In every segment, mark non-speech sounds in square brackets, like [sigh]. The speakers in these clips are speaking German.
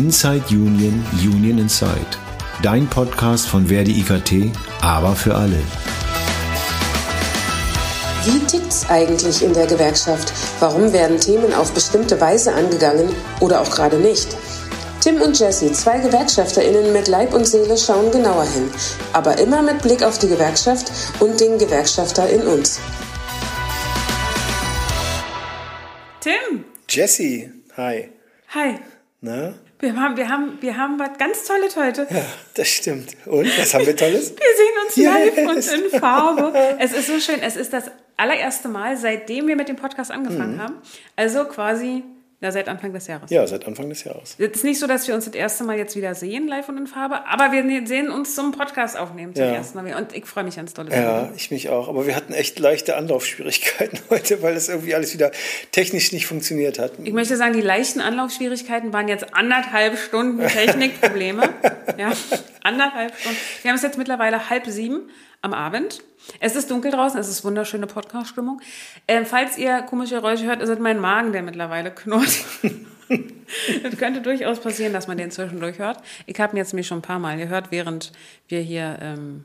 Inside Union, Union Inside. Dein Podcast von Verdi IKT, aber für alle. Wie tickt's eigentlich in der Gewerkschaft? Warum werden Themen auf bestimmte Weise angegangen oder auch gerade nicht? Tim und Jesse, zwei GewerkschafterInnen mit Leib und Seele, schauen genauer hin. Aber immer mit Blick auf die Gewerkschaft und den Gewerkschafter in uns. Tim, Jesse, hi. hi. Na? Wir haben, wir haben, wir haben was ganz Tolles heute. Ja, das stimmt. Und was haben wir Tolles? [laughs] Wir sehen uns live Yes. und in Farbe. Es ist so schön. Es ist das allererste Mal, seitdem wir mit dem Podcast angefangen Mhm. haben. Also quasi ja, seit Anfang des Jahres. Ja, seit Anfang des Jahres. Es ist nicht so, dass wir uns das erste Mal jetzt wieder sehen, live und in Farbe, aber wir ne- sehen uns zum Podcast aufnehmen zum Ja. ersten Mal. Und ich freue mich ganz doll. Ja, ich mich auch. Aber wir hatten echt leichte Anlaufschwierigkeiten [laughs] heute, weil das irgendwie alles wieder technisch nicht funktioniert hat. Ich möchte sagen, die leichten Anlaufschwierigkeiten waren jetzt anderthalb Stunden Technikprobleme. [laughs] ja, anderthalb Stunden. Wir haben es jetzt mittlerweile halb sieben am Abend. Es ist dunkel draußen, es ist wunderschöne Podcast-Stimmung. Ähm, falls ihr komische Geräusche hört, ist es mein Magen, der mittlerweile knurrt. [laughs] Es könnte durchaus passieren, dass man den zwischendurch hört. Ich habe ihn jetzt mir schon ein paar Mal gehört, während wir hier ähm,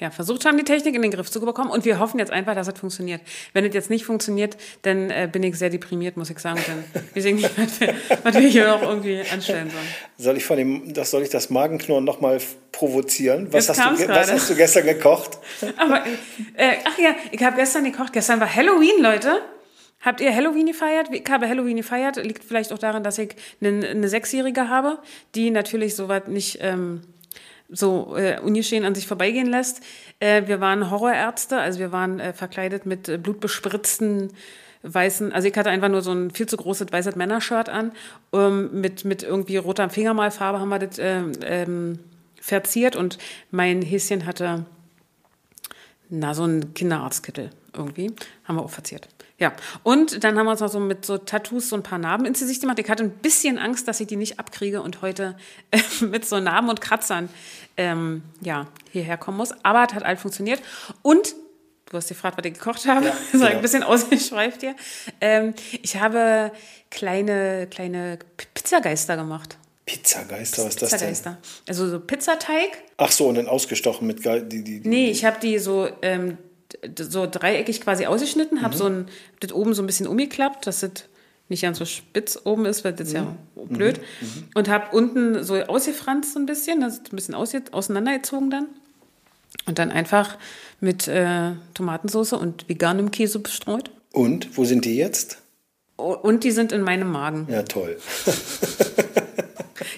ja, versucht haben, die Technik in den Griff zu bekommen. Und wir hoffen jetzt einfach, dass es funktioniert. Wenn es jetzt nicht funktioniert, dann äh, bin ich sehr deprimiert, muss ich sagen. Dann weiß ich nicht, was wir, was wir hier noch irgendwie anstellen sollen. Soll ich von dem, das soll ich das Magenknurren nochmal provozieren? Was hast, du, was hast du gestern gekocht? [laughs] Aber, äh, ach ja, ich habe gestern gekocht. Gestern war Halloween, Leute. Habt ihr Halloween gefeiert? Ich habe Halloween gefeiert. Liegt vielleicht auch daran, dass ich eine, eine Sechsjährige habe, die natürlich sowas nicht ähm, so äh, ungeschehen an sich vorbeigehen lässt. Äh, wir waren Horrorärzte, also wir waren äh, verkleidet mit äh, blutbespritzten weißen, also ich hatte einfach nur so ein viel zu großes weißes Männershirt an, ähm, mit, mit irgendwie roter Fingermalfarbe haben wir das ähm, ähm, verziert und mein Häschen hatte na, so ein Kinderarztkittel irgendwie. Haben wir auch verziert. Ja. Und dann haben wir uns noch so mit so Tattoos so ein paar Narben ins Gesicht gemacht. Ich hatte ein bisschen Angst, dass ich die nicht abkriege und heute [laughs] äh, mit so Narben und Kratzern ähm, ja, hierher kommen muss. Aber es hat all funktioniert. Und du hast gefragt, was ich gekocht habe. Ja, das war genau. ein bisschen ausgeschweift hier. Ähm, ich habe kleine, kleine Pizzageister gemacht. Pizzageister, was ist das denn? Pizzageister. Also so Pizzateig. Ach so, und dann ausgestochen mit Ge die, die, die Nee, ich habe die so, ähm, so dreieckig quasi ausgeschnitten, habe so ein, das oben so ein bisschen umgeklappt, dass das nicht ganz so spitz oben ist, weil das ist ja blöd. Und habe unten so ausgefranst so ein bisschen, das ist ein bisschen auseinandergezogen dann. Und dann einfach mit äh, Tomatensauce und veganem Käse bestreut. Und, wo sind die jetzt? Und die sind in meinem Magen. Ja, toll. [laughs]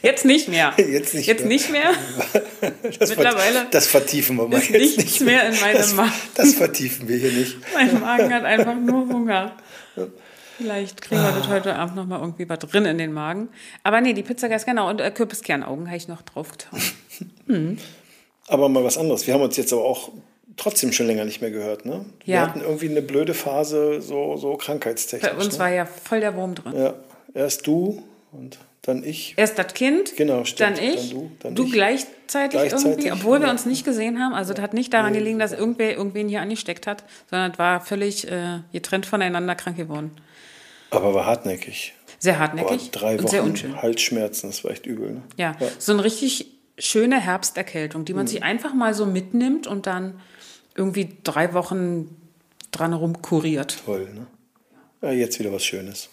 Jetzt nicht mehr. [laughs] Jetzt nicht Jetzt mehr. nicht mehr. [laughs] Das, Mittlerweile das vertiefen wir mal ist jetzt nichts nicht mehr in meinem das, Magen. Das vertiefen wir hier nicht. [laughs] Mein Magen hat einfach nur Hunger. Vielleicht kriegen wir das heute Abend noch mal irgendwie was drin in den Magen. Aber nee, die Pizzageist, genau. Und äh, Kürbiskernaugen habe ich noch drauf getan. Aber mal was anderes. Wir haben uns jetzt aber auch trotzdem schon länger nicht mehr gehört, ne? Wir Ja. hatten irgendwie eine blöde Phase, so, so krankheitstechnisch. Bei uns ne? war ja voll der Wurm drin. Ja, erst du und dann ich. Erst das Kind, Genau, stimmt. dann ich, Dann du, dann du ich. gleichzeitig, Gleichzeitig, irgendwie, obwohl wir ja. uns nicht gesehen haben. Also das hat nicht daran gelegen, dass irgendwer irgendwen hier angesteckt hat, sondern es war völlig äh, getrennt voneinander krank geworden. Aber war hartnäckig. Sehr Boah, hartnäckig drei und sehr Wochen unschön. Halsschmerzen, das war echt übel. Ne? Ja, so eine richtig schöne Herbsterkältung, die man sich einfach mal so mitnimmt und dann irgendwie drei Wochen dran rumkuriert. Toll, ne? Ja, jetzt wieder was Schönes.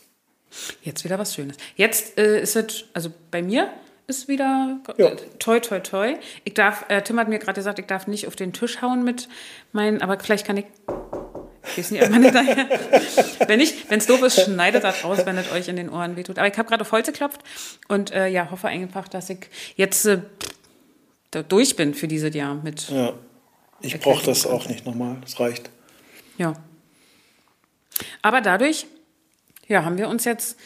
Jetzt wieder was Schönes. Jetzt äh, ist es, also bei mir ist wieder Ja. äh, toi, toi, toi. Ich darf, äh, Tim hat mir gerade gesagt, ich darf nicht auf den Tisch hauen mit meinen, aber vielleicht kann ich. Ich weiß nicht, ob man [laughs] daher. wenn nicht, wenn es doof ist, schneidet das raus, wenn es euch in den Ohren wehtut. Aber ich habe gerade auf Holz geklopft und äh, ja, hoffe einfach, dass ich jetzt äh, durch bin für dieses Jahr mit. Ja. Ich brauche das auch nicht nochmal. Das reicht. Ja. Aber dadurch, ja, haben wir uns jetzt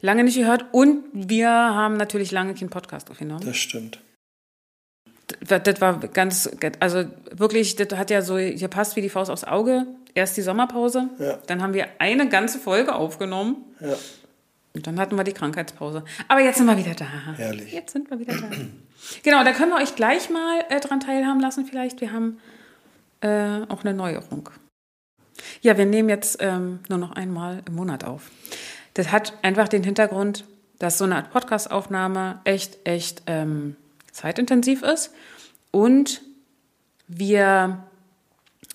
lange nicht gehört und wir haben natürlich lange keinen Podcast aufgenommen. Das stimmt. Das, das war ganz, also wirklich, das hat ja so gepasst wie die Faust aufs Auge. Erst die Sommerpause, Ja. dann haben wir eine ganze Folge aufgenommen Ja. und dann hatten wir die Krankheitspause. Aber jetzt sind wir wieder da. Herrlich. Jetzt sind wir wieder da. genau, da können wir euch gleich mal äh, dran teilhaben lassen vielleicht. Wir haben äh, auch eine Neuerung. Ja, wir nehmen jetzt ähm, nur noch einmal im Monat auf. Das hat einfach den Hintergrund, dass so eine Art Podcast-Aufnahme echt, echt ähm, zeitintensiv ist und wir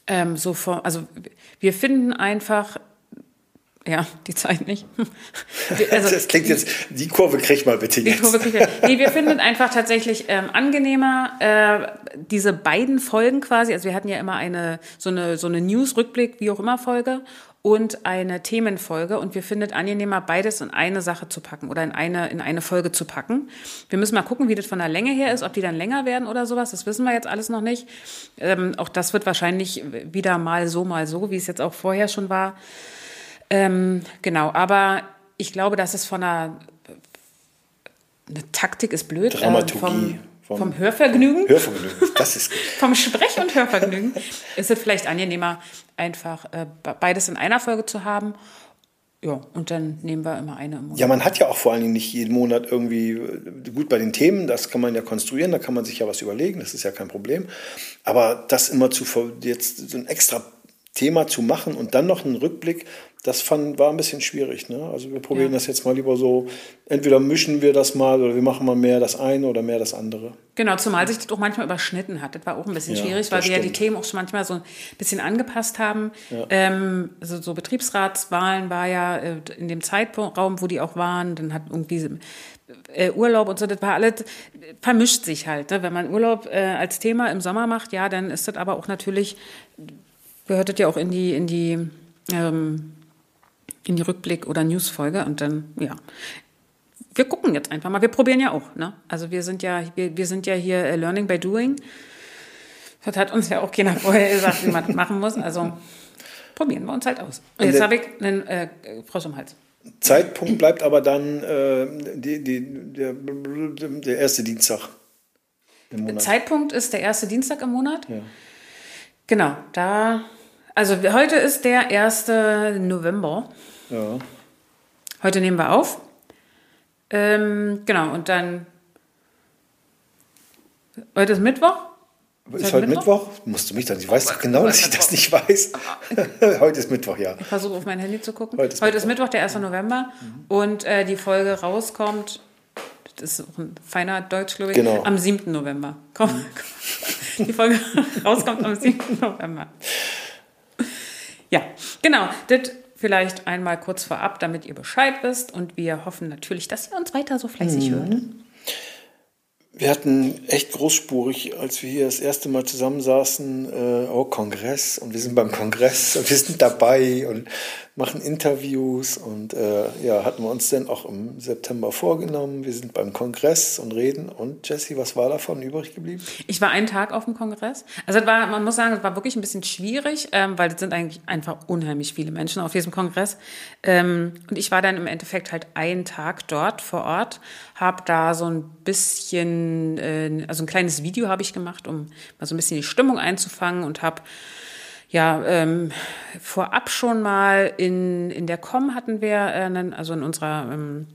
ähm, so vor, also wir finden einfach ja, die Zeit nicht. [laughs] [laughs] Also, das klingt jetzt, die Kurve krieg mal bitte jetzt. Die Kurve krieg ich. Nee, wir finden einfach tatsächlich ähm, angenehmer, äh, diese beiden Folgen quasi, also wir hatten ja immer eine, so eine, so eine News-Rückblick, wie auch immer Folge und eine Themenfolge und wir finden angenehmer, beides in eine Sache zu packen oder in eine, in eine Folge zu packen. Wir müssen mal gucken, wie das von der Länge her ist, ob die dann länger werden oder sowas, das wissen wir jetzt alles noch nicht. Ähm, auch das wird wahrscheinlich wieder mal so, mal so, wie es jetzt auch vorher schon war. Ähm, genau, aber ich glaube, dass es von einer eine Taktik ist blöd. Äh, Dramaturgie. Äh, vom, vom, vom, Hörvergnügen. Hörvergnügen, das ist [laughs] Vom Sprech- und Hörvergnügen ist es vielleicht angenehmer, einfach äh, beides in einer Folge zu haben. Ja, und dann nehmen wir immer eine im Monat. Ja, man hat ja auch vor allen Dingen nicht jeden Monat irgendwie, äh, gut bei den Themen, das kann man ja konstruieren, da kann man sich ja was überlegen, das ist ja kein Problem. Aber das immer zu, jetzt so ein extra Thema zu machen und dann noch einen Rückblick, das fand, war ein bisschen schwierig. Ne? Also wir probieren ja. das jetzt mal lieber so, entweder mischen wir das mal oder wir machen mal mehr das eine oder mehr das andere. Genau, zumal sich das auch manchmal überschnitten hat. Das war auch ein bisschen ja, schwierig, weil wir ja die Themen auch schon manchmal so ein bisschen angepasst haben. Ja. Ähm, also so Betriebsratswahlen war ja äh, in dem Zeitraum, wo die auch waren, dann hat irgendwie äh, Urlaub und so, das war alles, vermischt sich halt. Ne? Wenn man Urlaub äh, als Thema im Sommer macht, ja, dann ist das aber auch natürlich, gehört das ja auch in die, in die ähm, in die Rückblick- oder Newsfolge und dann, ja. Wir gucken jetzt einfach mal. Wir probieren ja auch. Ne? Also wir sind ja, wir, wir sind ja hier äh, Learning by Doing. Das hat uns ja auch keiner [laughs] vorher gesagt, wie man das machen muss. Also probieren wir uns halt aus. Und jetzt habe ich einen äh, Frosch im Hals. Zeitpunkt bleibt aber dann äh, die, die, der, der erste Dienstag im Monat. Zeitpunkt ist der erste Dienstag im Monat. Ja. Genau, da also heute ist der 1. November. Ja. Heute nehmen wir auf. Ähm, genau, und dann. Heute ist Mittwoch. Ist, ist heute Mittwoch? Mittwoch? Musst du mich dann. Ich weiß doch genau, dass ich das nicht weiß. [laughs] heute ist Mittwoch, ja. Ich versuche auf mein Handy zu gucken. Heute ist, heute Mittwoch. ist Mittwoch, der 1. November. Mhm. Und äh, die Folge rauskommt. Das ist auch ein feiner Deutsch, glaube ich. Genau. Am 7. November. Komm, mhm. die Folge [laughs] rauskommt am 7. November. Ja, genau. Das vielleicht einmal kurz vorab, damit ihr Bescheid wisst. Und wir hoffen natürlich, dass ihr uns weiter so fleißig mhm. hört. Wir hatten echt großspurig, als wir hier das erste Mal zusammensaßen, äh, oh, Kongress und wir sind beim Kongress und wir sind dabei und machen Interviews und äh, ja, hatten wir uns dann auch im September vorgenommen. Wir sind beim Kongress und reden. Und Jesse, was war davon übrig geblieben? Ich war einen Tag auf dem Kongress. Also es war, man muss sagen, es war wirklich ein bisschen schwierig, ähm, weil es sind eigentlich einfach unheimlich viele Menschen auf diesem Kongress. Ähm, und ich war dann im Endeffekt halt einen Tag dort vor Ort, habe da so ein bisschen, äh, also ein kleines Video habe ich gemacht, um mal so ein bisschen die Stimmung einzufangen und habe ja, ähm, vorab schon mal in, in der Com hatten wir, äh, also in unserer ähm,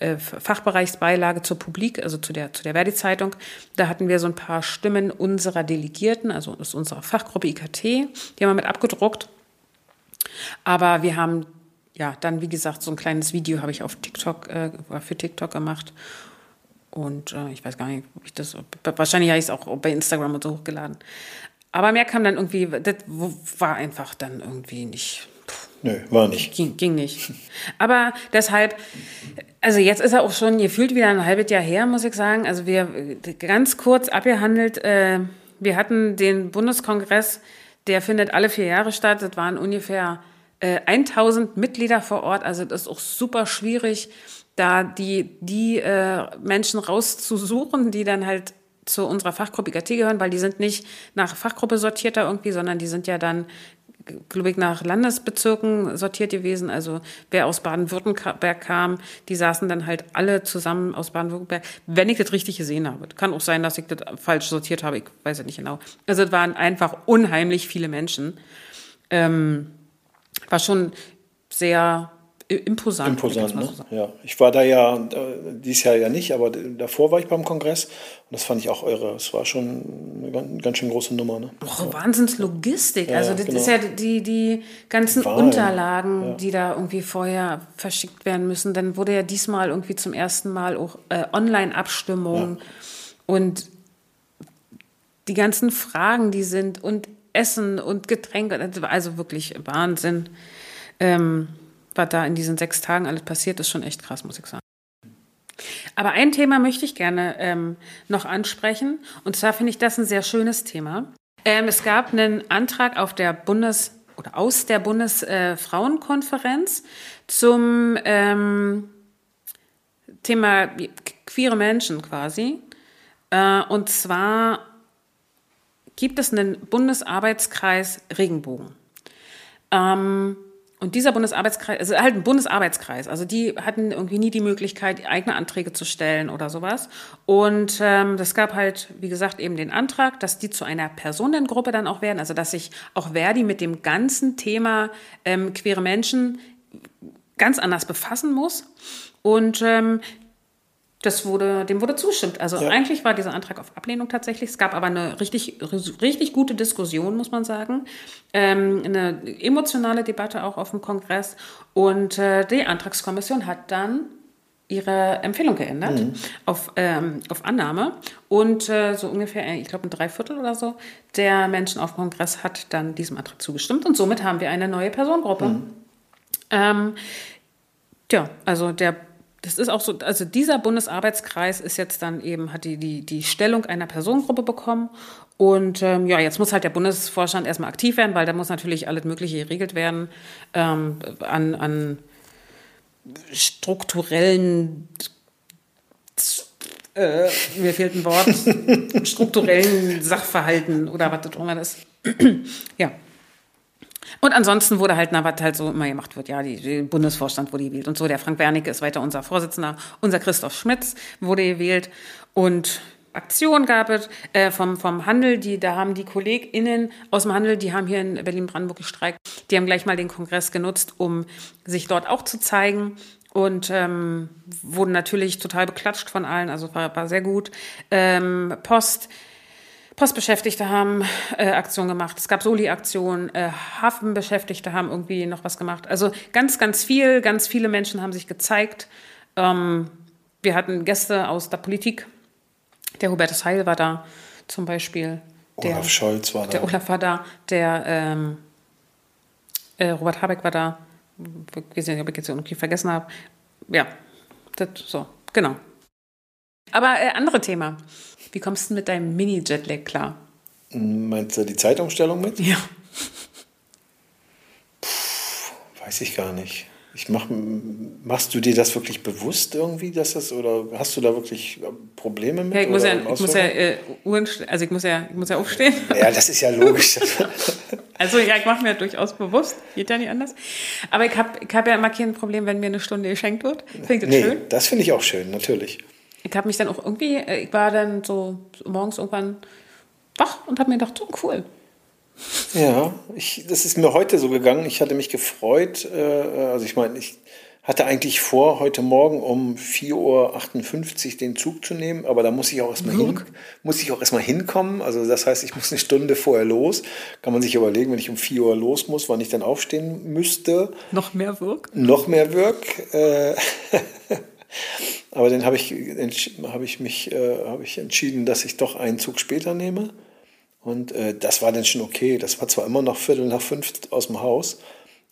äh, Fachbereichsbeilage zur Publik, also zu der, zu der Verdi-Zeitung, da hatten wir so ein paar Stimmen unserer Delegierten, also aus unserer Fachgruppe IKT, die haben wir mit abgedruckt. Aber wir haben ja dann, wie gesagt, so ein kleines Video habe ich auf TikTok, äh, für TikTok gemacht. Und äh, ich weiß gar nicht, ob ich das, wahrscheinlich habe ich es auch bei Instagram und so hochgeladen. Aber mehr kam dann irgendwie, das war einfach dann irgendwie nicht. Nö, war nicht. Ging, ging nicht. Aber deshalb, also jetzt ist er auch schon gefühlt wieder ein halbes Jahr her, muss ich sagen. Also wir ganz kurz abgehandelt, äh, wir hatten den Bundeskongress, der findet alle vier Jahre statt. Das waren ungefähr äh, 1000 Mitglieder vor Ort. Also das ist auch super schwierig, da die, die äh, Menschen rauszusuchen, die dann halt zu unserer Fachgruppe IKT gehören, weil die sind nicht nach Fachgruppe sortiert da irgendwie, sondern die sind ja dann glaube ich, nach Landesbezirken sortiert gewesen. Also wer aus Baden-Württemberg kam, die saßen dann halt alle zusammen aus Baden-Württemberg, wenn ich das richtig gesehen habe. Kann auch sein, dass ich das falsch sortiert habe, ich weiß es nicht genau. Also es waren einfach unheimlich viele Menschen. Ähm, war schon sehr imposant. Imposant, ne? So ja. Ich war da ja, äh, dieses Jahr ja nicht, aber davor war ich beim Kongress und das fand ich auch irre. Es war schon eine ganz, schön große Nummer. Ne? Oh, Wahnsinnslogistik. Ja, also das genau. ist ja die, die ganzen Wahlen. Unterlagen, ja. die da irgendwie vorher verschickt werden müssen. Dann wurde ja diesmal irgendwie zum ersten Mal auch äh, Online-Abstimmung und die ganzen Fragen, die sind und Essen und Getränke, also wirklich Wahnsinn. Ähm, was da in diesen sechs Tagen alles passiert, ist schon echt krass, muss ich sagen. Aber ein Thema möchte ich gerne ähm, noch ansprechen. Und zwar finde ich das ein sehr schönes Thema. Ähm, es gab einen Antrag auf der Bundes- oder aus der Bundesfrauenkonferenz äh, zum ähm, Thema queere Menschen quasi. Äh, und zwar gibt es einen Bundesarbeitskreis Regenbogen. Ähm, und dieser Bundesarbeitskreis, also halt ein Bundesarbeitskreis, also die hatten irgendwie nie die Möglichkeit, eigene Anträge zu stellen oder sowas. Und ähm, das gab halt, wie gesagt, eben den Antrag, dass die zu einer Personengruppe dann auch werden, also dass sich auch Verdi mit dem ganzen Thema ähm, queere Menschen ganz anders befassen muss. Und ähm, das wurde, dem wurde zugestimmt. Also ja. eigentlich war dieser Antrag auf Ablehnung tatsächlich. Es gab aber eine richtig, richtig gute Diskussion, muss man sagen. Ähm, eine emotionale Debatte auch auf dem Kongress. Und äh, die Antragskommission hat dann ihre Empfehlung geändert mhm. auf, ähm, auf Annahme. Und äh, so ungefähr, ich glaube, ein Dreiviertel oder so der Menschen auf dem Kongress hat dann diesem Antrag zugestimmt. Und somit haben wir eine neue Personengruppe. Mhm. Ähm, ja, also der das ist auch so, also dieser Bundesarbeitskreis ist jetzt dann eben, hat die, die, die Stellung einer Personengruppe bekommen. Und ähm, ja, jetzt muss halt der Bundesvorstand erstmal aktiv werden, weil da muss natürlich alles Mögliche geregelt werden ähm, an, an strukturellen, äh, mir fehlt ein Wort, [laughs] strukturellen Sachverhalten oder was das auch immer ist. [clears throat] ja. Und ansonsten wurde halt, na, was halt so immer gemacht wird, ja, die Bundesvorstand wurde gewählt und so. Der Frank Wernicke ist weiter unser Vorsitzender. Unser Christoph Schmitz wurde gewählt und Aktion gab es äh, vom, vom Handel, die, da haben die KollegInnen aus dem Handel, die haben hier in Berlin-Brandenburg gestreikt, die haben gleich mal den Kongress genutzt, um sich dort auch zu zeigen und ähm, wurden natürlich total beklatscht von allen, also war, war sehr gut. Ähm, Post, Postbeschäftigte haben äh, Aktionen gemacht, es gab Soli-Aktionen, äh, Hafenbeschäftigte haben irgendwie noch was gemacht. Also ganz, ganz viel, ganz viele Menschen haben sich gezeigt. Ähm, wir hatten Gäste aus der Politik. Der Hubertus Heil war da zum Beispiel. Der, Olaf Scholz war da. Der Olaf war da. Der ähm, äh, Robert Habeck war da. Ich weiß nicht, ob ich jetzt irgendwie vergessen habe. Ja, das, so, genau. Aber äh, andere Thema. Wie kommst du mit deinem Mini-Jetlag klar? Meinst du die Zeitumstellung mit? Ja. Puh, weiß ich gar nicht. Ich mach, machst du dir das wirklich bewusst irgendwie, dass das oder hast du da wirklich Probleme mit? Ja, ich muss ja, ich muss ja äh, Uhren, also ich muss ja, ich muss ja aufstehen. Ja, das ist ja logisch. [laughs] also ja, ich mache mir durchaus bewusst, geht ja nicht anders. Aber ich habe ich hab ja immer kein Problem, wenn mir eine Stunde geschenkt wird. Finde das nee, schön? Das finde ich auch schön, natürlich ich habe mich dann auch irgendwie, äh, ich war dann so morgens irgendwann wach und habe mir gedacht, so cool. Ja, ich, das ist mir heute so gegangen. Ich hatte mich gefreut. Äh, also ich meine, ich hatte eigentlich vor, heute Morgen um 4.58 Uhr den Zug zu nehmen, aber da muss ich auch erstmal hin, muss ich auch erstmal hinkommen. Also das heißt, ich muss eine Stunde vorher los. Kann man sich überlegen, wenn ich um 4 Uhr los muss, wann ich dann aufstehen müsste. Noch mehr Wirk? Noch mehr Wirk. Äh, [laughs] Aber dann habe ich, hab ich mich äh, hab ich entschieden, dass ich doch einen Zug später nehme. Und äh, das war dann schon okay. Das war zwar immer noch Viertel nach fünf aus dem Haus,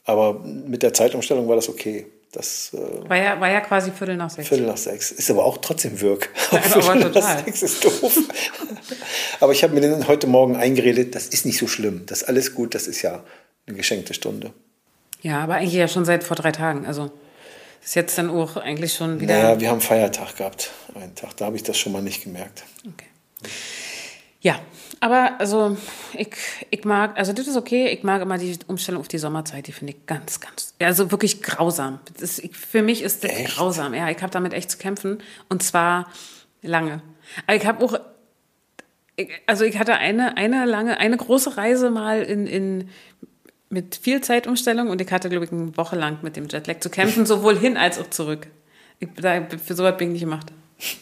aber mit der Zeitumstellung war das okay. Das, äh, war, ja, war ja quasi Viertel nach sechs. Viertel nach sechs. Ist aber auch trotzdem Wirk. Ja, [laughs] Viertel total. nach sechs ist doof. [laughs] aber ich habe mir dann heute Morgen eingeredet, das ist nicht so schlimm. Das ist alles gut, das ist ja eine geschenkte Stunde. Ja, aber eigentlich ja schon seit vor drei Tagen. Also ist jetzt dann auch eigentlich schon wieder. Ja, wir haben Feiertag gehabt, einen Tag. Da habe ich das schon mal nicht gemerkt. Okay. Ja, aber also ich, ich mag, also das ist okay, ich mag immer die Umstellung auf die Sommerzeit, die finde ich ganz, ganz, also wirklich grausam. Das ist, für mich ist das echt? grausam, ja, ich habe damit echt zu kämpfen und zwar lange. Aber ich habe auch, also ich hatte eine, eine lange, eine große Reise mal in, in mit viel Zeitumstellung und ich hatte, glaube ich, eine Woche lang mit dem Jetlag zu kämpfen, sowohl hin als auch zurück. Ich, da, für sowas bin ich nicht gemacht.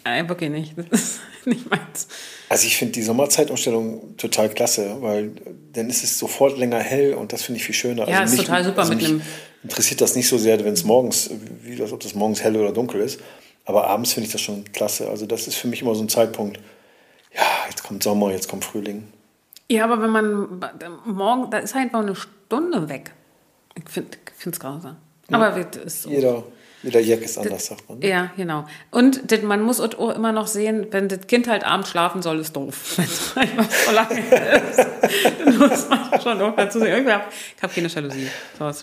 Äh, wirklich nicht. Das ist [laughs] nicht meins. Also ich finde die Sommerzeitumstellung total klasse, weil dann ist es sofort länger hell und das finde ich viel schöner. Ja, also ist total super mit mich einem- interessiert das nicht so sehr, wenn es morgens, wie das, ob das morgens hell oder dunkel ist. Aber abends finde ich das schon klasse. Also das ist für mich immer so ein Zeitpunkt. Ja, jetzt kommt Sommer, jetzt kommt Frühling. Ja, aber wenn man morgen, da ist einfach eine Stunde weg. Ich finde es grausam. Aber das ist so. Jeder, jeder Jack ist anders, sagt man. ne? Ja, genau. Und das, man muss auch immer noch sehen, wenn das Kind halt abends schlafen soll, ist doof. [laughs] Wenn es einfach so lange ist, [laughs] dann muss man schon auch dazu sehen. Ich habe hab keine Jalousie. So, das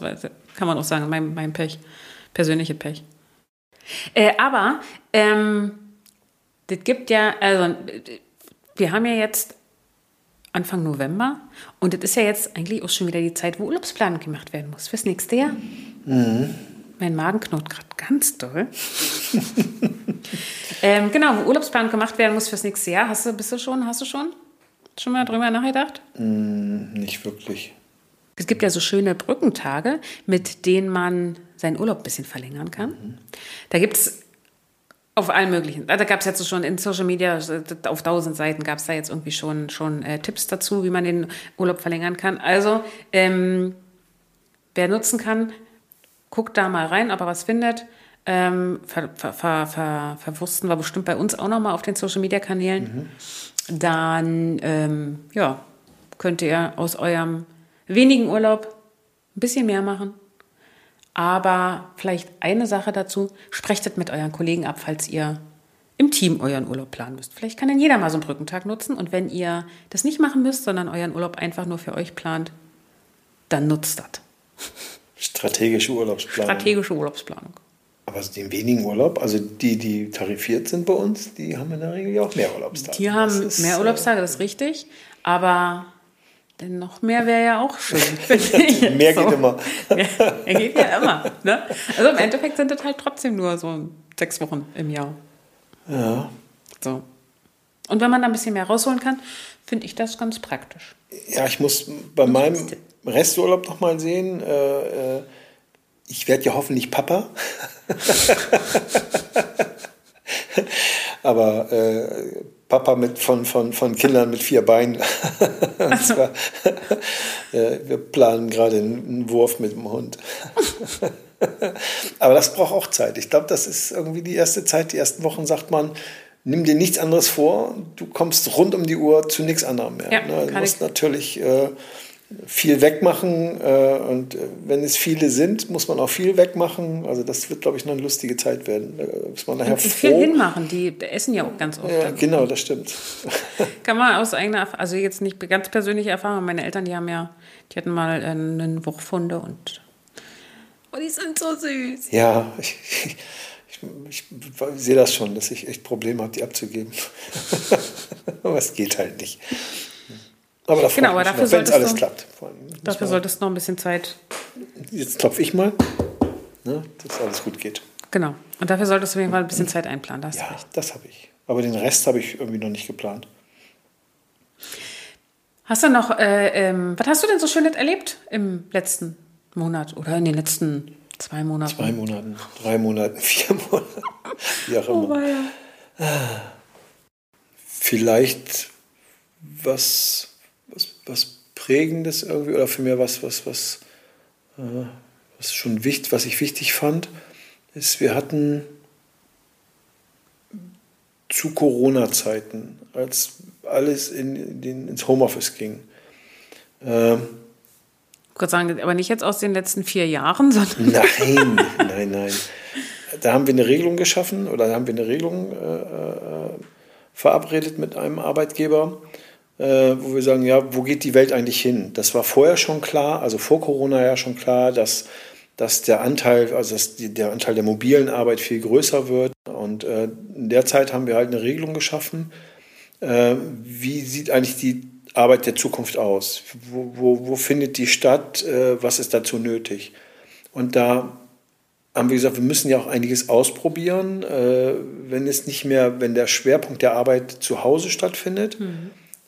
kann man auch sagen, mein, mein Pech. Persönliche Pech. Äh, aber ähm, das gibt ja, also wir haben ja jetzt Anfang November und das ist ja jetzt eigentlich auch schon wieder die Zeit, wo Urlaubsplan gemacht werden muss fürs nächste Jahr. Mein Magen knurrt gerade ganz doll. [laughs] ähm, genau, wo Urlaubsplan gemacht werden muss fürs nächste Jahr. Hast du, bist du schon, hast du schon? Schon mal drüber nachgedacht? Nicht wirklich. Es gibt ja so schöne Brückentage, mit denen man seinen Urlaub ein bisschen verlängern kann. Da gibt es auf allen möglichen, da gab es jetzt schon in Social Media, auf tausend Seiten gab es da jetzt irgendwie schon, schon äh, Tipps dazu, wie man den Urlaub verlängern kann. Also, ähm, wer nutzen kann, guckt da mal rein, ob er was findet. Ähm, ver, ver, ver, ver, verwursten wir bestimmt bei uns auch nochmal auf den Social Media Kanälen. Dann, ähm, ja, könnt ihr aus eurem wenigen Urlaub ein bisschen mehr machen. Aber vielleicht eine Sache dazu, sprecht es mit euren Kollegen ab, falls ihr im Team euren Urlaub planen müsst. Vielleicht kann dann jeder mal so einen Brückentag nutzen. Und wenn ihr das nicht machen müsst, sondern euren Urlaub einfach nur für euch plant, dann nutzt das. Strategische Urlaubsplanung. Strategische Urlaubsplanung. Aber den wenigen Urlaub, also die, die tarifiert sind bei uns, die haben in der Regel ja auch mehr Urlaubstage. Die haben ist, mehr äh, Urlaubstage, das ist richtig. Aber denn noch mehr wäre ja auch schön. [laughs] Mehr geht immer. [laughs] Mehr, geht ja immer. Ne? Also im Endeffekt sind das halt trotzdem nur so sechs Wochen im Jahr. Ja. So. Und wenn man da ein bisschen mehr rausholen kann, finde ich das ganz praktisch. Ja, ich muss bei meinem Resturlaub noch mal sehen. Äh, äh, ich werde ja hoffentlich Papa. [laughs] Aber äh, Papa mit, von, von, von Kindern mit vier Beinen. [laughs] Und zwar, [laughs] äh, wir planen gerade einen Wurf mit dem Hund. [laughs] Aber das braucht auch Zeit. Ich glaube, das ist irgendwie die erste Zeit. Die ersten Wochen sagt man, nimm dir nichts anderes vor. Du kommst rund um die Uhr zu nichts anderem mehr. Ja, ne? Du musst ich- natürlich äh, viel wegmachen. Äh, und äh, wenn es viele sind, muss man auch viel wegmachen. Also das wird, glaube ich, noch eine lustige Zeit werden. Äh, ist man nachher Und viel hinmachen, die essen ja auch ganz oft. Ja, genau, das stimmt. [laughs] [laughs] Kann man aus eigener Erfahrung, also jetzt nicht ganz persönliche Erfahrung, meine Eltern, die haben ja, die hatten mal einen Wurfhunde und oh, die sind so süß. Ja, ich, ich, ich, sehe das schon, dass ich echt Probleme habe, die abzugeben. [laughs] aber es geht halt nicht. Aber da freue Genau, aber dafür noch, wenn es solltest alles du- klappt. Dafür solltest du noch ein bisschen Zeit, Jetzt klopfe ich mal, ne, dass alles gut geht. genau. Und dafür solltest du auf jeden Fall ein bisschen Zeit einplanen, da hast du Ja, recht. das habe ich. Aber den Rest habe ich irgendwie noch nicht geplant. Hast du noch, äh, ähm, was hast du denn so Schönes erlebt im letzten Monat oder in den letzten zwei Monaten? Zwei Monaten, drei Monaten, [laughs] vier Monaten, wie auch Oh, immer. weia. Vielleicht was, was, Prägendes irgendwie oder für mich was, was, was, äh, was schon wichtig, was ich wichtig fand, ist, wir hatten zu Corona-Zeiten, als alles in, den, ins Homeoffice ging, ähm, Gott sagen, aber nicht jetzt aus den letzten vier Jahren, [laughs] sondern Nein, nein, nein. Da haben wir eine Regelung geschaffen oder da haben wir eine Regelung äh, äh, verabredet mit einem Arbeitgeber, wo wir sagen, ja, wo geht die Welt eigentlich hin? Das war vorher schon klar, also vor Corona ja schon klar, dass, dass der Anteil, also dass die, der Anteil der mobilen Arbeit viel größer wird. Und äh, in der Zeit haben wir halt eine Regelung geschaffen. Äh, wie sieht eigentlich die Arbeit der Zukunft aus? Wo, wo, wo findet die statt? Äh, was ist dazu nötig? Und da haben wir gesagt, wir müssen ja auch einiges ausprobieren, äh, wenn es nicht mehr, wenn der Schwerpunkt der Arbeit zu Hause stattfindet.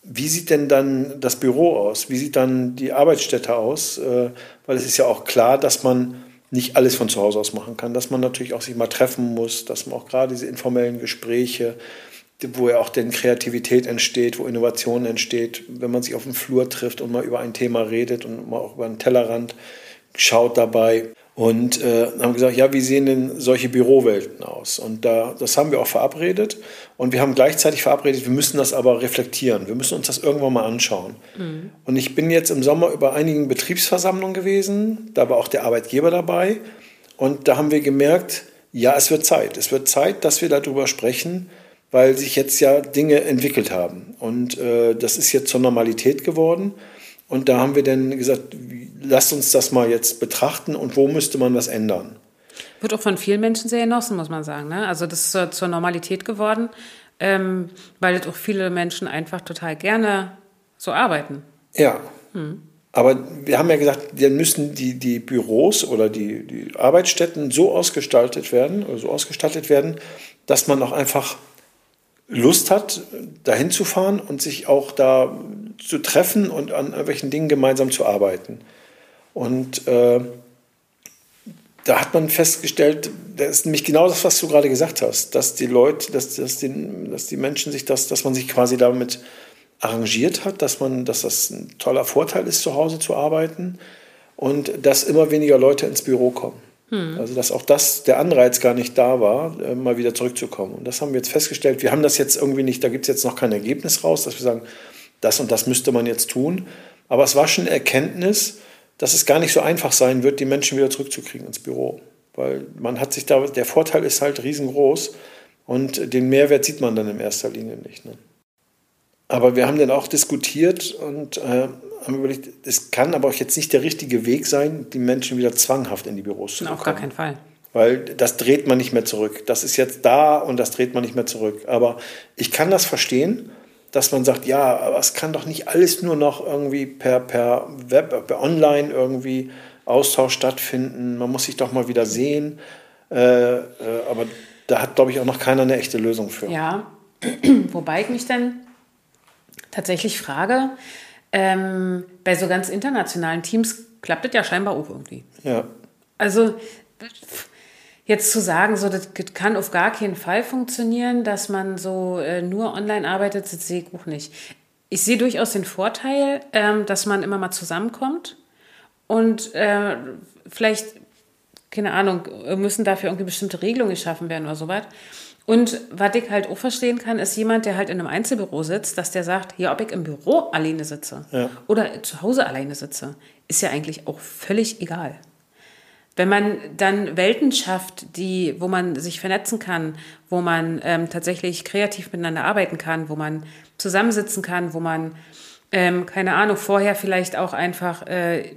Wie sieht denn dann das Büro aus? Wie sieht dann die Arbeitsstätte aus? Äh, weil es ist ja auch klar, dass man nicht alles von zu Hause aus machen kann, dass man natürlich auch sich mal treffen muss, dass man auch gerade diese informellen Gespräche, wo ja auch dann Kreativität entsteht, wo Innovation entsteht, wenn man sich auf dem Flur trifft und mal über ein Thema redet und mal auch über einen Tellerrand schaut dabei. Und äh, haben gesagt, ja, wie sehen denn solche Bürowelten aus? Und da, das haben wir auch verabredet. Und wir haben gleichzeitig verabredet, wir müssen das aber reflektieren. Wir müssen uns das irgendwann mal anschauen. Mhm. Und ich bin jetzt im Sommer über einigen Betriebsversammlungen gewesen. Da war auch der Arbeitgeber dabei. Und da haben wir gemerkt, ja, es wird Zeit. Es wird Zeit, dass wir darüber sprechen, weil sich jetzt ja Dinge entwickelt haben. Und äh, das ist jetzt zur Normalität geworden. Und da haben wir dann gesagt, lasst uns das mal jetzt betrachten und wo müsste man was ändern. Wird auch von vielen Menschen sehr genossen, muss man sagen. Ne? Also das ist zur Normalität geworden, ähm, weil auch viele Menschen einfach total gerne so arbeiten. Ja. Hm. Aber wir haben ja gesagt, dann müssen die, die Büros oder die, die Arbeitsstätten so ausgestaltet werden, oder so ausgestattet werden, dass man auch einfach Lust hat, dahin zu fahren und sich auch da zu treffen und an irgendwelchen Dingen gemeinsam zu arbeiten. Und äh, da hat man festgestellt, das ist nämlich genau das, was du gerade gesagt hast, dass die Leute, dass, dass, die, dass die Menschen sich das, dass man sich quasi damit arrangiert hat, dass man, dass das ein toller Vorteil ist, zu Hause zu arbeiten und dass immer weniger Leute ins Büro kommen. Hm. Also dass auch das der Anreiz gar nicht da war, äh, mal wieder zurückzukommen. Und das haben wir jetzt festgestellt. Wir haben das jetzt irgendwie nicht, da gibt es jetzt noch kein Ergebnis raus, dass wir sagen, das und das müsste man jetzt tun. Aber es war schon eine Erkenntnis, dass es gar nicht so einfach sein wird, die Menschen wieder zurückzukriegen ins Büro. Weil man hat sich da, der Vorteil ist halt riesengroß und den Mehrwert sieht man dann in erster Linie nicht. Ne? Aber wir haben dann auch diskutiert und äh, haben überlegt, es kann aber auch jetzt nicht der richtige Weg sein, die Menschen wieder zwanghaft in die Büros zu bekommen. Auf gar keinen Fall. Weil das dreht man nicht mehr zurück. Das ist jetzt da und das dreht man nicht mehr zurück. Aber ich kann das verstehen dass man sagt, ja, aber es kann doch nicht alles nur noch irgendwie per, per Web, per Online irgendwie Austausch stattfinden. Man muss sich doch mal wieder sehen. Äh, äh, aber da hat, glaube ich, auch noch keiner eine echte Lösung für. Ja, [clears throat] wobei ich mich dann tatsächlich frage, ähm, bei so ganz internationalen Teams klappt das ja scheinbar auch irgendwie. Ja. Also Jetzt zu sagen, so das kann auf gar keinen Fall funktionieren, dass man so äh, nur online arbeitet, das sehe ich auch nicht. Ich sehe durchaus den Vorteil, ähm, dass man immer mal zusammenkommt und äh, vielleicht, keine Ahnung, müssen dafür irgendwie bestimmte Regelungen geschaffen werden oder sowas. Und was ich halt auch verstehen kann, ist jemand, der halt in einem Einzelbüro sitzt, dass der sagt, ja, ob ich im Büro alleine sitze ja. oder zu Hause alleine sitze, ist ja eigentlich auch völlig egal. Wenn man dann Welten schafft, die, wo man sich vernetzen kann, wo man ähm, tatsächlich kreativ miteinander arbeiten kann, wo man zusammensitzen kann, wo man, ähm, keine Ahnung, vorher vielleicht auch einfach äh,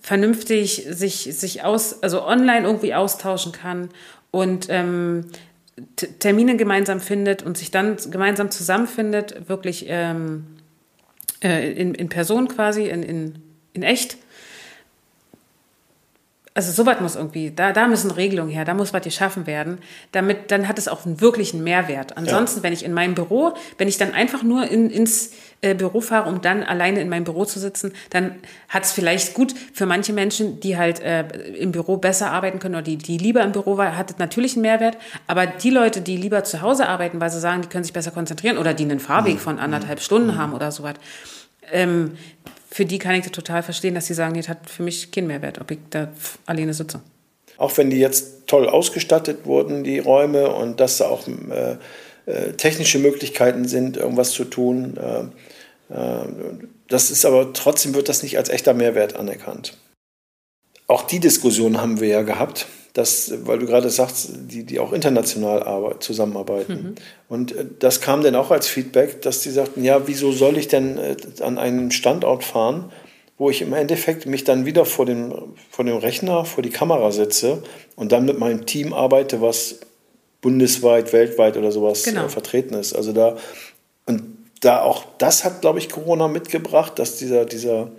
vernünftig sich, sich aus, also online irgendwie austauschen kann und ähm, Termine gemeinsam findet und sich dann gemeinsam zusammenfindet, wirklich ähm, äh, in, in Person quasi, in, in, in echt also sowas muss irgendwie, da, da müssen Regelungen her, da muss was geschaffen werden, damit, dann hat es auch einen wirklichen Mehrwert. Ansonsten, ja. wenn ich in meinem Büro, wenn ich dann einfach nur in, ins äh, Büro fahre, um dann alleine in meinem Büro zu sitzen, dann hat es vielleicht gut für manche Menschen, die halt äh, im Büro besser arbeiten können oder die, die lieber im Büro waren, hat es natürlich einen Mehrwert. Aber die Leute, die lieber zu Hause arbeiten, weil sie sagen, die können sich besser konzentrieren oder die einen Fahrweg mhm. von anderthalb Stunden mhm. haben oder sowas, ähm, für die kann ich das total verstehen, dass sie sagen, das hat für mich keinen Mehrwert, ob ich da alleine sitze. Auch wenn die jetzt toll ausgestattet wurden, die Räume, und dass da auch äh, äh, technische Möglichkeiten sind, irgendwas zu tun. Äh, äh, das ist aber trotzdem wird das nicht als echter Mehrwert anerkannt. Auch die Diskussion haben wir ja gehabt dass, weil du gerade sagst, die, die auch international arbeit, zusammenarbeiten. Mhm. Und äh, das kam dann auch als Feedback, dass die sagten, ja, wieso soll ich denn äh, an einen Standort fahren, wo ich im Endeffekt mich dann wieder vor dem, vor dem Rechner, vor die Kamera setze und dann mit meinem Team arbeite, was bundesweit, weltweit oder sowas genau. Äh, vertreten ist. Also da, und da auch das hat, glaube ich, Corona mitgebracht, dass dieser, dieser,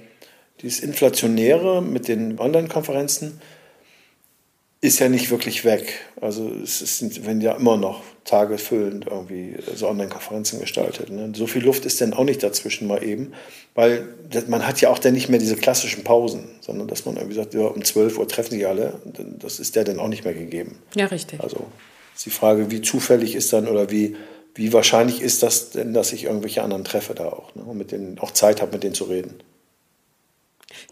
dieses Inflationäre mit den Online-Konferenzen, ist ja nicht wirklich weg. Also es ist, wenn ja immer noch Tage füllend irgendwie so Online-Konferenzen gestaltet. Ne? So viel Luft ist dann auch nicht dazwischen mal eben, weil man hat ja auch dann nicht mehr diese klassischen Pausen, sondern dass man irgendwie sagt, ja, um 12 Uhr treffen sich alle, das ist ja dann auch nicht mehr gegeben. Ja, richtig. Also ist die Frage, wie zufällig ist dann oder wie, wie wahrscheinlich ist das denn, dass ich irgendwelche anderen treffe da auch ne? und mit denen auch Zeit habe, mit denen zu reden.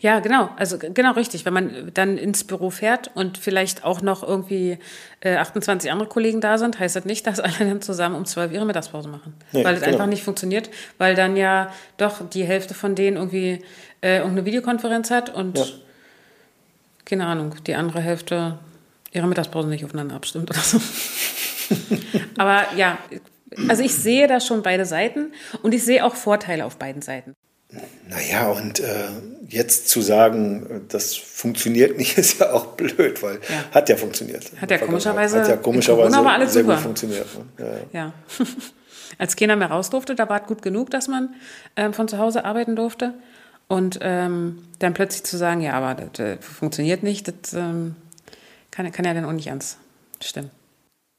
Ja, genau. Also genau richtig. Wenn man dann ins Büro fährt und vielleicht auch noch irgendwie äh, 28 andere Kollegen da sind, heißt das nicht, dass alle dann zusammen um 12 ihre Mittagspause machen. Nee, weil das genau. einfach nicht funktioniert, weil dann ja doch die Hälfte von denen irgendwie äh, irgendeine Videokonferenz hat und ja. keine Ahnung, die andere Hälfte ihre Mittagspause nicht aufeinander abstimmt oder so. [laughs] Aber ja, also ich sehe da schon beide Seiten und ich sehe auch Vorteile auf beiden Seiten. Naja, und äh, jetzt zu sagen, das funktioniert nicht, [laughs] ist ja auch blöd, weil ja. hat ja funktioniert. Hat ja komischerweise, hat ja komischerweise war alles sehr super. gut funktioniert. Ne? Ja. ja. [laughs] Als keiner mehr raus durfte, da war es gut genug, dass man ähm, von zu Hause arbeiten durfte. Und ähm, dann plötzlich zu sagen, ja, aber das äh, funktioniert nicht, das ähm, kann, kann ja dann auch nicht ernst stimmen.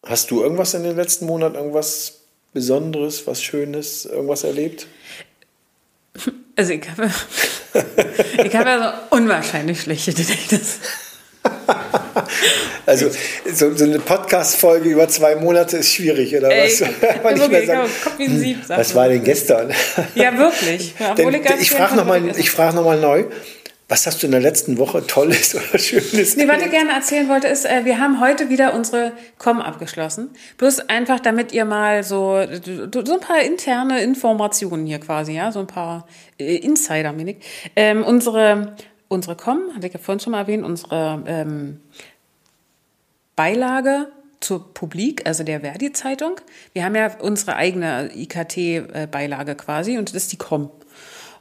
Hast du irgendwas in den letzten Monaten, irgendwas Besonderes, was Schönes, irgendwas erlebt? [laughs] Also ich habe, [laughs] ich habe ja so unwahrscheinlich schlechte Gedächtnis. [laughs] Also so, so eine Podcast-Folge über zwei Monate ist schwierig, oder Ey, was? [laughs] wirklich, sagen, Kopf wie ein Sieb, was war denn gestern? Ja, wirklich. Denn, ich, ich frage nochmal frag noch neu. Was hast du in der letzten Woche Tolles [laughs] oder Schönes Nee, was ich gerne erzählen wollte, ist, äh, wir haben heute wieder unsere Com abgeschlossen. Bloß einfach, damit ihr mal so, so ein paar interne Informationen hier quasi, ja, so ein paar äh, Insider, ich. Ähm, unsere, unsere Com, hatte ich ja vorhin schon mal erwähnt, unsere ähm, Beilage zur Publik, also der Verdi-Zeitung. Wir haben ja unsere eigene IKT-Beilage quasi und das ist die Com.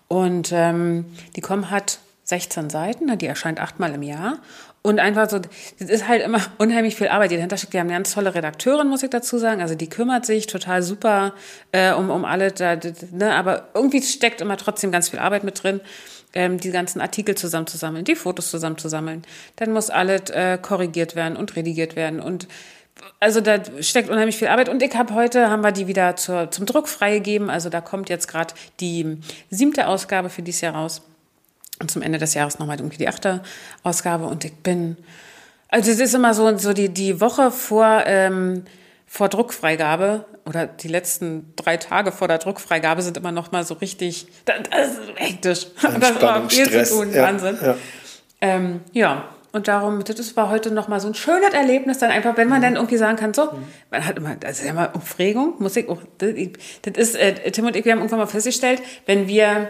Und ähm, die Com hat 16 Seiten, ne, die erscheint achtmal im Jahr. Und einfach so, das ist halt immer [laughs] unheimlich viel Arbeit, die dahinter steckt. Die haben eine ganz tolle Redakteurin, muss ich dazu sagen. Also die kümmert sich total super äh, um, um alle. Da, ne? Aber irgendwie steckt immer trotzdem ganz viel Arbeit mit drin, ähm, die ganzen Artikel zusammenzusammeln, die Fotos zusammenzusammeln. Dann muss alles äh, korrigiert werden und redigiert werden. Und also da steckt unheimlich viel Arbeit. Und ich habe heute, haben wir die wieder zur, zum Druck freigegeben. Also da kommt jetzt gerade die siebte Ausgabe für dieses Jahr raus. Und zum Ende des Jahres nochmal die achte Ausgabe. Und ich bin, also es ist immer so, so die, die Woche vor, ähm, vor Druckfreigabe oder die letzten drei Tage vor der Druckfreigabe sind immer noch mal so richtig, das, das ist hektisch. [laughs] Das war viel Stress. zu tun, ja, Wahnsinn. Ja. Ähm, ja. Und darum, das war heute noch mal so ein schönes Erlebnis, dann einfach, wenn man mhm. dann irgendwie sagen kann, so, mhm. man hat immer, das ist ja immer Aufregung, Musik, oh, das, das ist, äh, Tim und ich, wir haben irgendwann mal festgestellt, wenn wir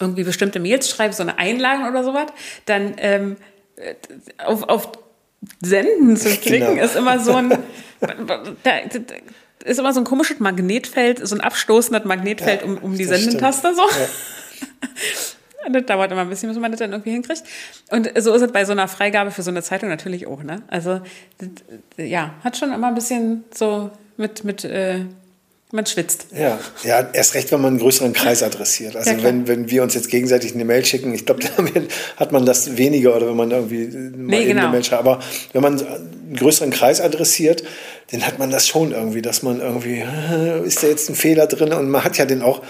irgendwie bestimmte Mails schreibe, so eine Einladung oder sowas, dann ähm, auf, auf Senden zu klicken genau. ist immer so ein ist immer so ein komisches Magnetfeld, so ein abstoßendes Magnetfeld um, um die Sendentaste so. Ja. [laughs] das dauert immer ein bisschen, bis man das dann irgendwie hinkriegt. Und so ist es bei so einer Freigabe für so eine Zeitung natürlich auch, ne? Also ja, hat schon immer ein bisschen so mit, mit äh, man schwitzt. Ja, ja, erst recht, wenn man einen größeren Kreis adressiert. Also ja, wenn, wenn wir uns jetzt gegenseitig eine Mail schicken, ich glaube, [laughs] damit hat man das weniger oder wenn man irgendwie nee, genau. eine Mail schreibt. Aber wenn man einen größeren Kreis adressiert, dann hat man das schon irgendwie, dass man irgendwie, [laughs] ist da jetzt ein Fehler drin? Und man hat ja den auch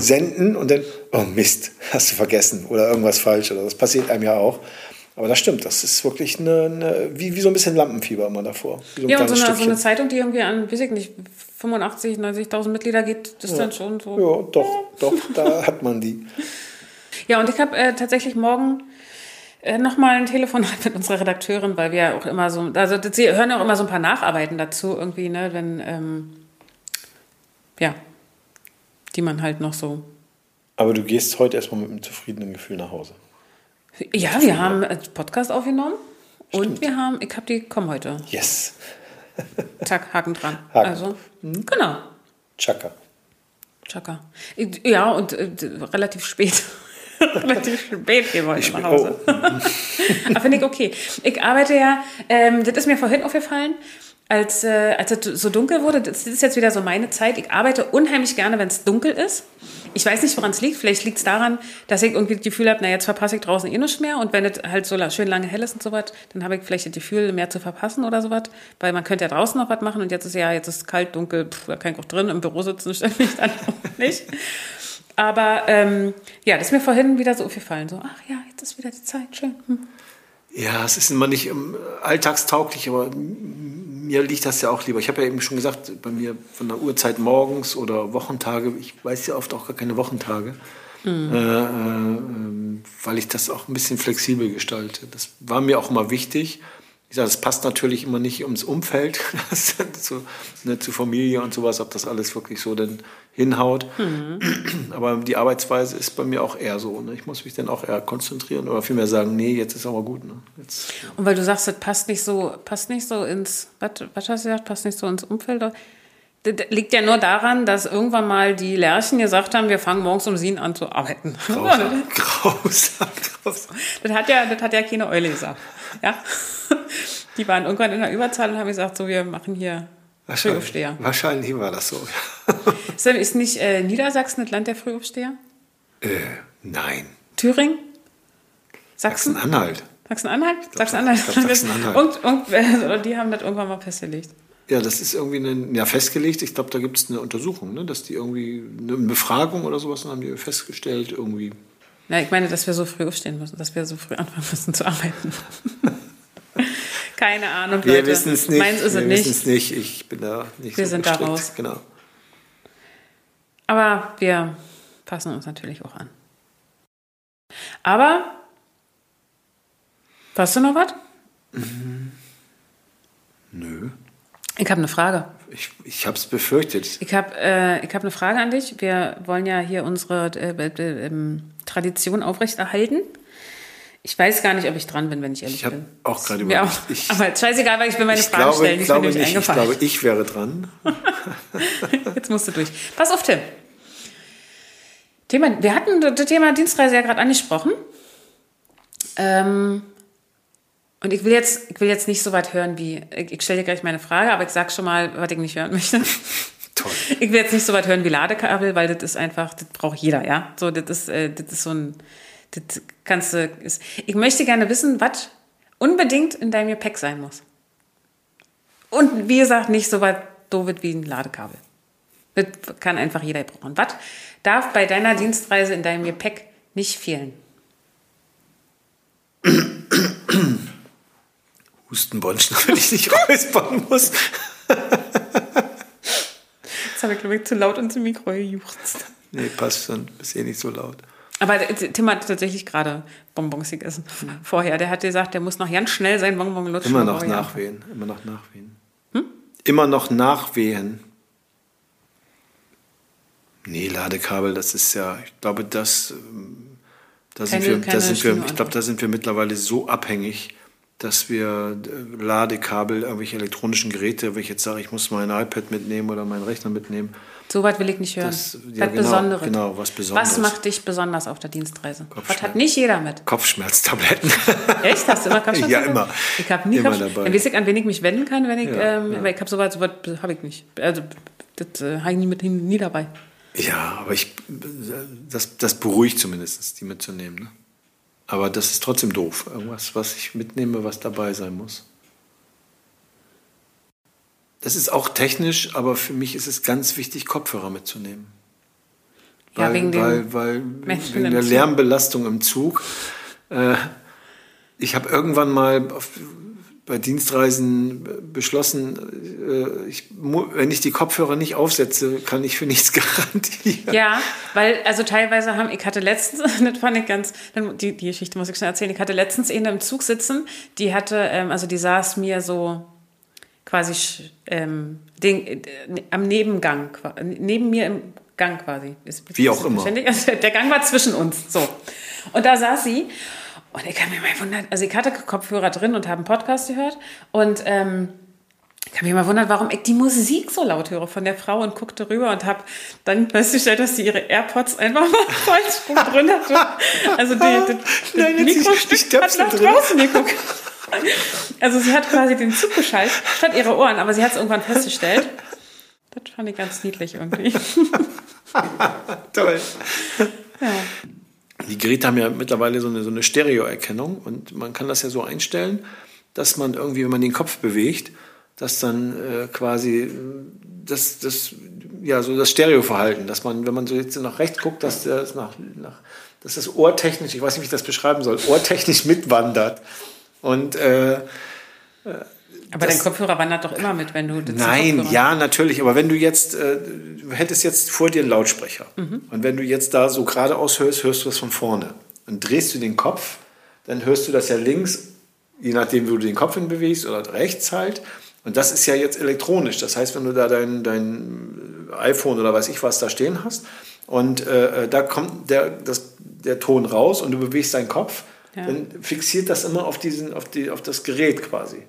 senden und dann, oh Mist, hast du vergessen oder irgendwas falsch oder das passiert einem ja auch. Aber das stimmt, das ist wirklich eine, eine wie, wie so ein bisschen Lampenfieber immer davor. So ja, und so eine, so eine, Zeitung, die irgendwie an, weiß ich nicht, 85, 90.000 Mitglieder geht, das ist ja. dann schon so. Ja, doch, doch, [laughs] da hat man die. Ja, und ich habe äh, tatsächlich morgen äh, nochmal ein Telefon [laughs] mit unserer Redakteurin, weil wir auch immer so, also sie hören auch immer so ein paar Nacharbeiten dazu irgendwie, ne, wenn, ähm, ja, die man halt noch so. Aber du gehst heute erstmal mit einem zufriedenen Gefühl nach Hause. Ja, wir haben einen Podcast aufgenommen Stimmt. und wir haben, ich habe die, komm heute. Yes. [laughs] Zack, Haken dran. Haken. Also, mhm. genau. Chaka. Chaka. Ja, und äh, relativ spät. [laughs] relativ spät gehen wir heute nach Hause. Oh. [laughs] Aber finde ich okay. Ich arbeite ja, ähm, das ist mir vorhin aufgefallen, als, äh, als es so dunkel wurde, das ist jetzt wieder so meine Zeit. Ich arbeite unheimlich gerne, wenn es dunkel ist. Ich weiß nicht, woran es liegt. Vielleicht liegt es daran, dass ich irgendwie das Gefühl habe, na jetzt verpasse ich draußen eh nichts mehr. Und wenn es halt so schön lange hell ist und so was, dann habe ich vielleicht das Gefühl, mehr zu verpassen oder so was. Weil man könnte ja draußen noch was machen und jetzt ist ja, jetzt ist kalt, dunkel, da kann ich auch drin im Büro sitzen, [laughs] mich dann auch nicht. Aber ähm, ja, das ist mir vorhin wieder so aufgefallen. So, ach ja, jetzt ist wieder die Zeit, schön. Hm. Ja, es ist immer nicht ähm, alltagstauglich, aber mir liegt das ja auch lieber. Ich habe ja eben schon gesagt, bei mir von der Uhrzeit morgens oder Wochentage, ich weiß ja oft auch gar keine Wochentage, mhm. äh, äh, weil ich das auch ein bisschen flexibel gestalte. Das war mir auch immer wichtig. Ich sage, das passt natürlich immer nicht ums Umfeld, [laughs] zu, ne, zu Familie und sowas, ob das alles wirklich so denn hinhaut. Mhm. Aber die Arbeitsweise ist bei mir auch eher so. Ne? Ich muss mich dann auch eher konzentrieren oder vielmehr sagen, nee, jetzt ist aber gut. Ne? Jetzt, und weil du sagst, das passt nicht so, passt nicht so ins, was, was hast du gesagt, passt nicht so ins Umfeld? Das liegt ja nur daran, dass irgendwann mal die Lärchen gesagt haben, wir fangen morgens um sieben an zu arbeiten. Grausam, [laughs] grausam, grausam. Das hat ja, das hat ja keine Eule gesagt. Ja? Die waren irgendwann in der Überzahl und haben gesagt, so, wir machen hier Frühaufsteher. Wahrscheinlich war das so. [laughs] ist nicht äh, Niedersachsen das Land der Frühaufsteher? Äh, nein. Thüringen? Sachsen? Sachsen-Anhalt. Sachsen-Anhalt? Sachsen-Anhalt. Sachsen-Anhalt. die haben das irgendwann mal festgelegt. Ja, das ist irgendwie eine, ja, festgelegt. Ich glaube, da gibt es eine Untersuchung, ne? dass die irgendwie eine Befragung oder sowas haben die festgestellt, irgendwie. Ja, ich meine, dass wir so früh aufstehen müssen, dass wir so früh anfangen müssen zu arbeiten. [laughs] Keine Ahnung, Wir wissen es nicht. Meins ist wir es nicht. Ich bin da nicht wir so sind bestrickt. da raus. Genau. Aber wir passen uns natürlich auch an. Aber, hast du noch was? Mhm. Nö. Ich habe eine Frage. Ich, ich habe es befürchtet. Ich habe äh, hab eine Frage an dich. Wir wollen ja hier unsere äh, äh, ähm, Tradition aufrechterhalten. Ich weiß gar nicht, ob ich dran bin, wenn ich ehrlich ich bin. auch gerade überlegt. Ich, aber scheißegal, weil ich will meine ich Frage glaube, stellen. Ich glaube, nicht, ich glaube, ich wäre dran. [laughs] Jetzt musst du durch. Pass auf, Tim. Thema, wir hatten das Thema Dienstreise ja gerade angesprochen. Ähm, und ich will, jetzt, ich will jetzt nicht so weit hören wie, ich, ich stelle dir gleich meine Frage, aber ich sage schon mal, was ich nicht hören möchte. [laughs] Toll. Ich will jetzt nicht so weit hören wie Ladekabel, weil das ist einfach, das braucht jeder, ja. So, das ist, äh, das ist so ein, das kannst du. Ist, ich möchte gerne wissen, was unbedingt in deinem Gepäck sein muss. Und wie gesagt, nicht so weit doof wie ein Ladekabel. Das kann einfach jeder brauchen. Was darf bei deiner Dienstreise in deinem Gepäck nicht fehlen? Hustenbonschen, damit ich nicht [laughs] räuspern muss. Jetzt habe ich, glaube ich, zu laut ins Mikro gejuchzt. Nee, passt schon. Ist eh nicht so laut. Aber Tim hat tatsächlich gerade Bonbons gegessen mhm. vorher. Der hat gesagt, der muss noch ganz schnell sein Bonbon lutschen. Immer noch nachwehen. Immer noch nachwehen. Hm? Immer noch nachwehen. Nee, Ladekabel, das ist ja, ich glaube, das, ähm, da sind keine, wir, da sind wir, ich glaube, da sind wir mittlerweile so abhängig, dass wir äh, Ladekabel, irgendwelche elektronischen Geräte, wenn ich jetzt sage, ich muss mein iPad mitnehmen oder meinen Rechner mitnehmen, so weit will ich nicht hören. Das, ja, was genau, Besonderes. Genau, was Besonderes. Was macht dich besonders auf der Dienstreise? Was hat nicht jeder mit? Kopfschmerztabletten. [laughs] Echt? Hast du immer Kopfschmerztabletten? ja, immer. Ich habe nie immer dabei. Dann weiß ich, an wen ich mich wenden kann, wenn ich, ja, ähm, ja. ich habe soweit, soweit habe ich nicht. Also, das äh, habe ich nie, mit, nie dabei. Ja, aber ich, das, das beruhigt zumindest, die mitzunehmen. Ne? Aber das ist trotzdem doof. Irgendwas, was ich mitnehme, was dabei sein muss. Das ist auch technisch, aber für mich ist es ganz wichtig, Kopfhörer mitzunehmen. Weil, ja, wegen, weil, weil, wegen der Lärmbelastung im Zug. Äh, ich habe irgendwann mal auf, bei Dienstreisen beschlossen, äh, ich, wenn ich die Kopfhörer nicht aufsetze, kann ich für nichts [laughs] garantieren. Ja, weil also teilweise haben, ich hatte letztens, [laughs] das fand ich ganz, die, die Geschichte muss ich schnell erzählen, ich hatte letztens eine im Zug sitzen, die hatte, ähm, also die saß mir so quasi ähm, den, äh, am Nebengang, neben mir im Gang quasi. Ist, Wie auch immer. [laughs] Also der Gang war zwischen uns. So. Und da saß sie. Und ich kann mir mal wundern, also ich hatte Kopfhörer drin und habe einen Podcast gehört. Und ähm, ich habe mich mal wundert, warum ich die Musik so laut höre von der Frau und guckte rüber und habe dann festgestellt, dass sie ihre AirPods einfach mal [laughs] falsch drin hatte. Also die, die, die Nein, Mikrostück hat nach draußen geguckt. Also sie hat quasi den Zug geschaltet, statt ihre Ohren, aber sie hat es irgendwann festgestellt. Das fand ich ganz niedlich irgendwie. [laughs] Toll. Ja. Die Geräte haben ja mittlerweile so eine, so eine Stereo-Erkennung und man kann das ja so einstellen, dass man irgendwie, wenn man den Kopf bewegt, dass dann äh, quasi äh, das, das, ja, so das Stereoverhalten, dass man, wenn man so jetzt nach rechts guckt, dass das nach, nach dass das ohrtechnisch, ich weiß nicht, wie ich das beschreiben soll, ohrtechnisch mitwandert. Und äh, Aber dein Kopfhörer wandert doch immer mit, wenn du das Nein, ja, natürlich. Aber wenn du jetzt, äh, du hättest jetzt vor dir einen Lautsprecher. Und wenn du jetzt da so geradeaus hörst, hörst du das von vorne. Und drehst du den Kopf, dann hörst du das ja links, je nachdem, wo du den Kopf hin bewegst, oder rechts halt. Und das ist ja jetzt elektronisch. Das heißt, wenn du da dein, dein iPhone oder weiß ich was da stehen hast und äh, da kommt der, das, der Ton raus und du bewegst deinen Kopf, Ja. dann fixiert das immer auf, diesen, auf, die, auf das Gerät quasi.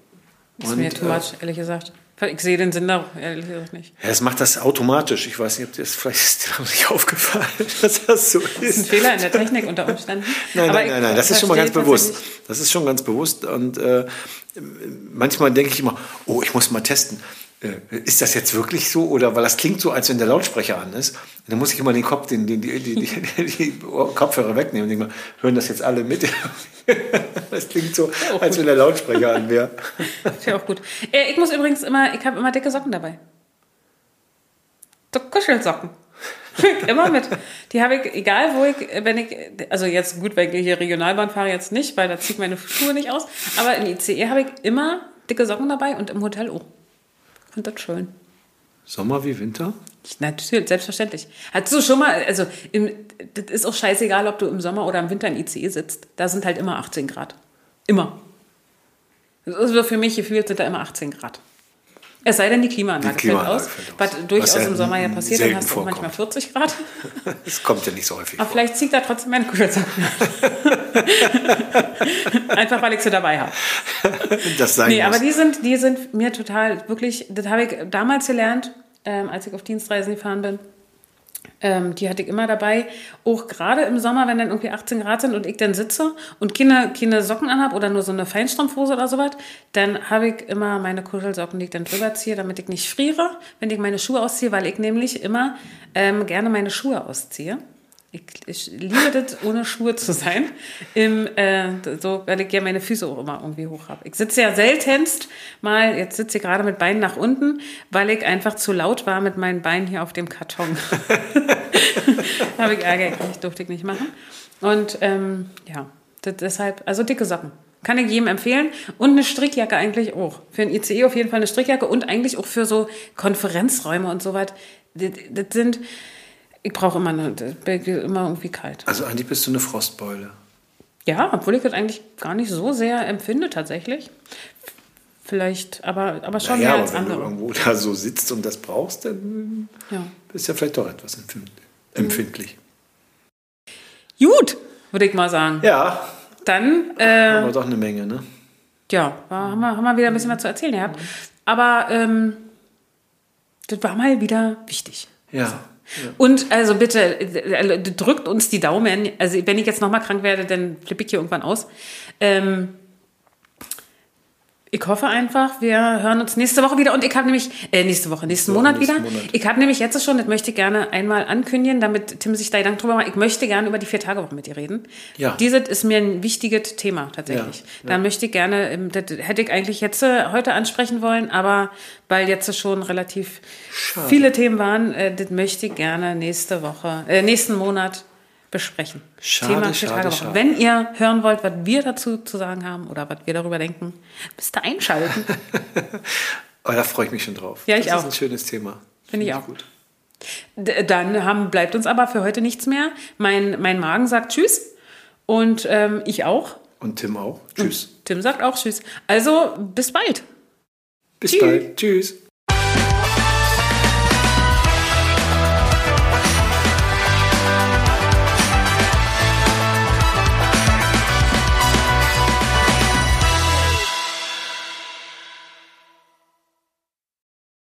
Ist mir too äh, much, ehrlich gesagt. Ich sehe den Sinn da ehrlich gesagt nicht. Ja, es macht das automatisch. Ich weiß nicht, ob das vielleicht ist dir nicht aufgefallen, [laughs] dass das so Das ist ein ist. Fehler in der Technik unter Umständen. [laughs] Nein, nein, nein, nein, das ist schon mal ganz bewusst. Das ist schon ganz bewusst. Und äh, manchmal denke ich immer, oh, ich muss mal testen. Äh, ist das jetzt wirklich so? Oder weil das klingt so, als wenn der Lautsprecher an ist. Dann muss ich immer den Kopf, den, den, die, die, die, die Kopfhörer wegnehmen und denke mal, hören das jetzt alle mit? [laughs] Das klingt so, als wenn der Lautsprecher an wäre. Ist ja auch gut. Äh, ich muss übrigens immer, ich habe immer dicke Socken dabei. So Kuschelsocken. [laughs] immer mit. Die habe ich, egal wo ich, wenn ich, also jetzt gut, wenn ich hier Regionalbahn fahre, jetzt nicht, weil da zieht meine Schuhe nicht aus. Aber im ICE habe ich immer dicke Socken dabei und im Hotel auch. Finde das schön. Sommer wie Winter? Natürlich, selbstverständlich. Hast du schon mal, also im, das ist auch scheißegal, ob du im Sommer oder im Winter im ICE sitzt. Da sind halt immer 18 Grad. Immer. Das ist für mich gefühlt sind da immer 18 Grad. Es sei denn, die Klimaanlage, Die Klimaanlage fällt aus. fällt aus. Was durchaus Was ja im Sommer ja passiert, dann hast du auch manchmal vorkommt. 40 Grad. [laughs] Das kommt ja nicht so häufig Aber vor. vielleicht zieht da trotzdem meine Kuschelsocken. [laughs] Einfach, weil ich sie dabei habe. Das sein Nee, muss. aber die sind, die sind mir total, wirklich, das habe ich damals gelernt, ähm, als ich auf Dienstreisen gefahren bin. Ähm, die hatte ich immer dabei. Auch gerade im Sommer, wenn dann irgendwie 18 Grad sind und ich dann sitze und keine, keine Socken anhab oder nur so eine Feinstrumpfhose oder sowas, dann habe ich immer meine Kuschelsocken, die ich dann drüber ziehe, damit ich nicht friere, wenn ich meine Schuhe ausziehe, weil ich nämlich immer ähm, gerne meine Schuhe ausziehe. Ich, ich liebe das, ohne Schuhe zu sein. Im, äh, so, weil ich ja meine Füße auch immer irgendwie hoch habe. Ich sitze ja seltenst mal, jetzt sitze ich gerade mit Beinen nach unten, weil ich einfach zu laut war mit meinen Beinen hier auf dem Karton. [laughs] habe ich Ärger gekriegt, durfte ich nicht machen. Und ähm, ja, deshalb, also dicke Socken. Kann ich jedem empfehlen. Und eine Strickjacke eigentlich auch. Für ein ICE auf jeden Fall eine Strickjacke und eigentlich auch für so Konferenzräume und so was. Das, das sind, ich brauche immer, eine, immer irgendwie kalt. Also eigentlich bist du eine Frostbeule. Ja, obwohl ich das eigentlich gar nicht so sehr empfinde tatsächlich. Vielleicht, aber, aber schon Naja, mehr als aber wenn du andere. irgendwo [laughs] da so sitzt und das brauchst, dann Ja. bist du ja vielleicht doch etwas empfind- empfindlich. Gut, würde ich mal sagen. Ja, Dann, äh, haben wir doch eine Menge, ne? ja, war, haben, wir, haben wir wieder ein bisschen was zu erzählen gehabt. Aber ähm, das war mal wieder wichtig. Ja. Und also bitte, äh, drückt uns die Daumen. Also wenn ich jetzt nochmal krank werde, dann flippe ich hier irgendwann aus. Ähm, ich hoffe einfach, wir hören uns nächste Woche wieder. Und ich habe nämlich, äh, nächste Woche, nächsten Woche, Monat nächsten wieder. Monat. Ich habe nämlich jetzt schon, das möchte ich gerne einmal ankündigen, damit Tim sich da Gedanken drüber macht. Ich möchte gerne über die Vier-Tage-Woche mit dir reden. Ja. Dieses ist mir ein wichtiges Thema tatsächlich. Ja, Da möchte ich gerne, ähm, das hätte ich eigentlich jetzt äh, heute ansprechen wollen, aber weil jetzt schon relativ viele Themen waren, äh, das möchte ich gerne nächste Woche, äh, nächsten Monat besprechen. Schade, Thema schade, schade. Wenn ihr hören wollt, was wir dazu zu sagen haben oder was wir darüber denken, müsst ihr einschalten. Aber [laughs] da freue ich mich schon drauf. Ja, ich das auch. ist ein schönes Thema. Finde ich auch. gut. Dann haben, bleibt uns aber für heute nichts mehr. Mein, mein Magen sagt Tschüss und ähm, ich auch. Und Tim auch. Tschüss. Tim sagt auch Tschüss. Also bis bald. Bis Tschüss. bald. Tschüss.